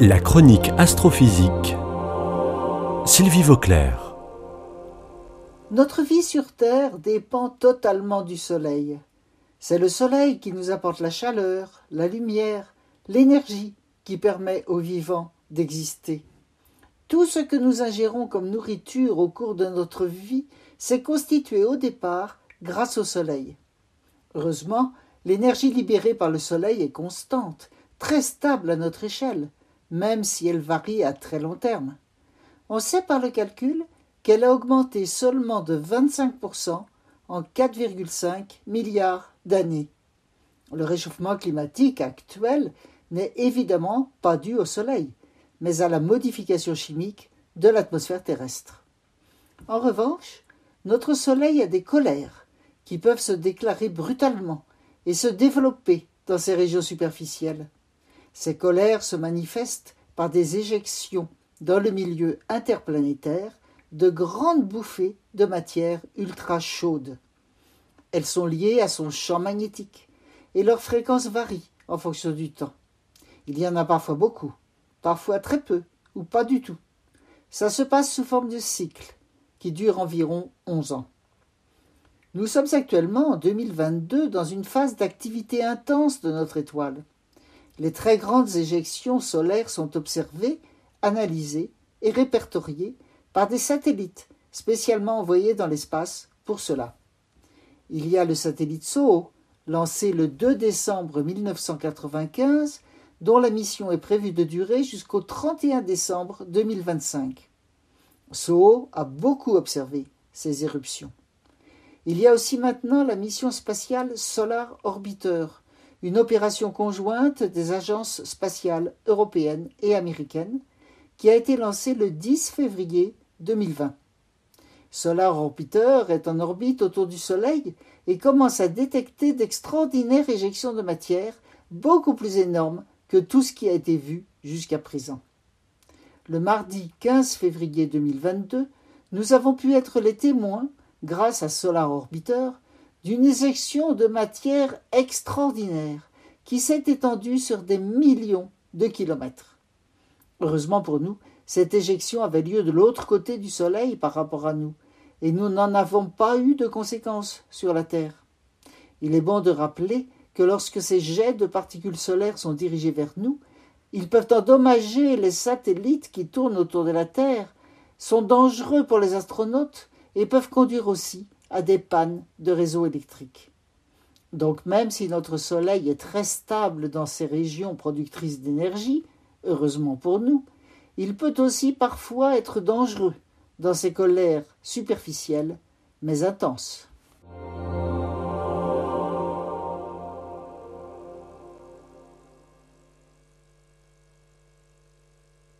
La chronique astrophysique. Sylvie Vauclair. Notre vie sur Terre dépend totalement du Soleil. C'est le Soleil qui nous apporte la chaleur, la lumière, l'énergie qui permet aux vivants d'exister. Tout ce que nous ingérons comme nourriture au cours de notre vie s'est constitué au départ grâce au Soleil. Heureusement, l'énergie libérée par le Soleil est constante, très stable à notre échelle même si elle varie à très long terme. On sait par le calcul qu'elle a augmenté seulement de 25% en 4,5 milliards d'années. Le réchauffement climatique actuel n'est évidemment pas dû au Soleil, mais à la modification chimique de l'atmosphère terrestre. En revanche, notre Soleil a des colères qui peuvent se déclarer brutalement et se développer dans ces régions superficielles. Ces colères se manifestent par des éjections dans le milieu interplanétaire de grandes bouffées de matière ultra chaude. Elles sont liées à son champ magnétique et leur fréquence varie en fonction du temps. Il y en a parfois beaucoup, parfois très peu ou pas du tout. Ça se passe sous forme de cycle qui dure environ 11 ans. Nous sommes actuellement en 2022 dans une phase d'activité intense de notre étoile. Les très grandes éjections solaires sont observées, analysées et répertoriées par des satellites spécialement envoyés dans l'espace pour cela. Il y a le satellite SOHO, lancé le 2 décembre 1995, dont la mission est prévue de durer jusqu'au 31 décembre 2025. SOHO a beaucoup observé ces éruptions. Il y a aussi maintenant la mission spatiale Solar Orbiter, une opération conjointe des agences spatiales européennes et américaines qui a été lancée le 10 février 2020. Solar Orbiter est en orbite autour du Soleil et commence à détecter d'extraordinaires éjections de matière beaucoup plus énormes que tout ce qui a été vu jusqu'à présent. Le mardi 15 février 2022, nous avons pu être les témoins, grâce à Solar Orbiter, d'une éjection de matière extraordinaire qui s'est étendue sur des millions de kilomètres. Heureusement pour nous, cette éjection avait lieu de l'autre côté du Soleil par rapport à nous, et nous n'en avons pas eu de conséquences sur la Terre. Il est bon de rappeler que lorsque ces jets de particules solaires sont dirigés vers nous, ils peuvent endommager les satellites qui tournent autour de la Terre, sont dangereux pour les astronautes et peuvent conduire aussi à des pannes de réseaux électriques. Donc même si notre Soleil est très stable dans ces régions productrices d'énergie, heureusement pour nous, il peut aussi parfois être dangereux dans ses colères superficielles mais intenses.